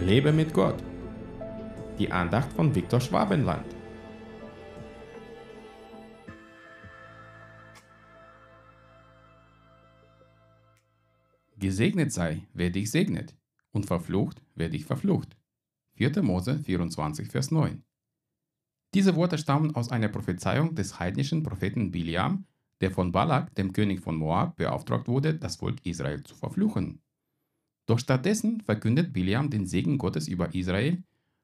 Lebe mit Gott. Die Andacht von Viktor Schwabenland. Gesegnet sei, wer dich segnet, und verflucht, wer dich verflucht. 4. Mose 24, Vers 9. Diese Worte stammen aus einer Prophezeiung des heidnischen Propheten Biliam, der von Balak, dem König von Moab, beauftragt wurde, das Volk Israel zu verfluchen. Doch stattdessen verkündet Biliam den Segen Gottes über Israel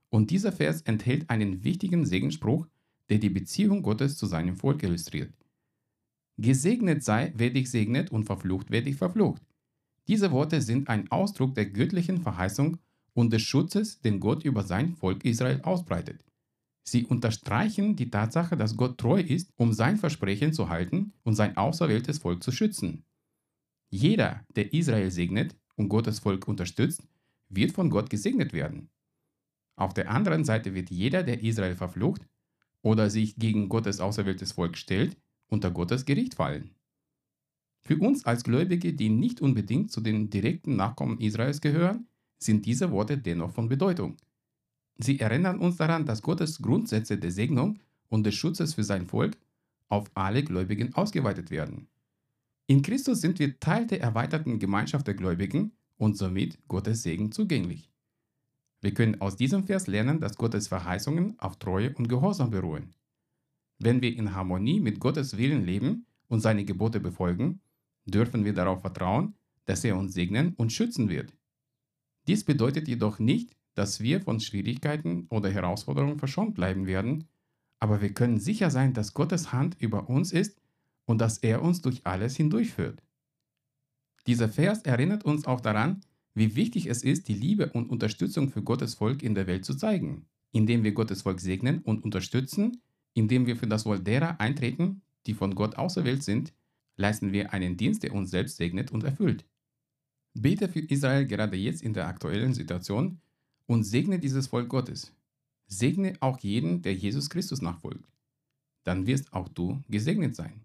und dieser Vers enthält einen wichtigen Segenspruch, der die Beziehung Gottes zu seinem Volk illustriert. Gesegnet sei, wer dich segnet und verflucht, wer dich verflucht. Diese Worte sind ein Ausdruck der göttlichen Verheißung und des Schutzes, den Gott über sein Volk Israel ausbreitet. Sie unterstreichen die Tatsache, dass Gott treu ist, um sein Versprechen zu halten und sein auserwähltes Volk zu schützen. Jeder, der Israel segnet und Gottes Volk unterstützt, wird von Gott gesegnet werden. Auf der anderen Seite wird jeder, der Israel verflucht oder sich gegen Gottes auserwähltes Volk stellt, unter Gottes Gericht fallen. Für uns als Gläubige, die nicht unbedingt zu den direkten Nachkommen Israels gehören, sind diese Worte dennoch von Bedeutung. Sie erinnern uns daran, dass Gottes Grundsätze der Segnung und des Schutzes für sein Volk auf alle Gläubigen ausgeweitet werden. In Christus sind wir Teil der erweiterten Gemeinschaft der Gläubigen und somit Gottes Segen zugänglich. Wir können aus diesem Vers lernen, dass Gottes Verheißungen auf Treue und Gehorsam beruhen. Wenn wir in Harmonie mit Gottes Willen leben und seine Gebote befolgen, dürfen wir darauf vertrauen, dass er uns segnen und schützen wird. Dies bedeutet jedoch nicht, dass wir von Schwierigkeiten oder Herausforderungen verschont bleiben werden, aber wir können sicher sein, dass Gottes Hand über uns ist und dass er uns durch alles hindurchführt. Dieser Vers erinnert uns auch daran, wie wichtig es ist, die Liebe und Unterstützung für Gottes Volk in der Welt zu zeigen, indem wir Gottes Volk segnen und unterstützen, indem wir für das Wohl derer eintreten, die von Gott auserwählt sind, leisten wir einen Dienst, der uns selbst segnet und erfüllt. Bete für Israel gerade jetzt in der aktuellen Situation und segne dieses Volk Gottes. Segne auch jeden, der Jesus Christus nachfolgt. Dann wirst auch du gesegnet sein.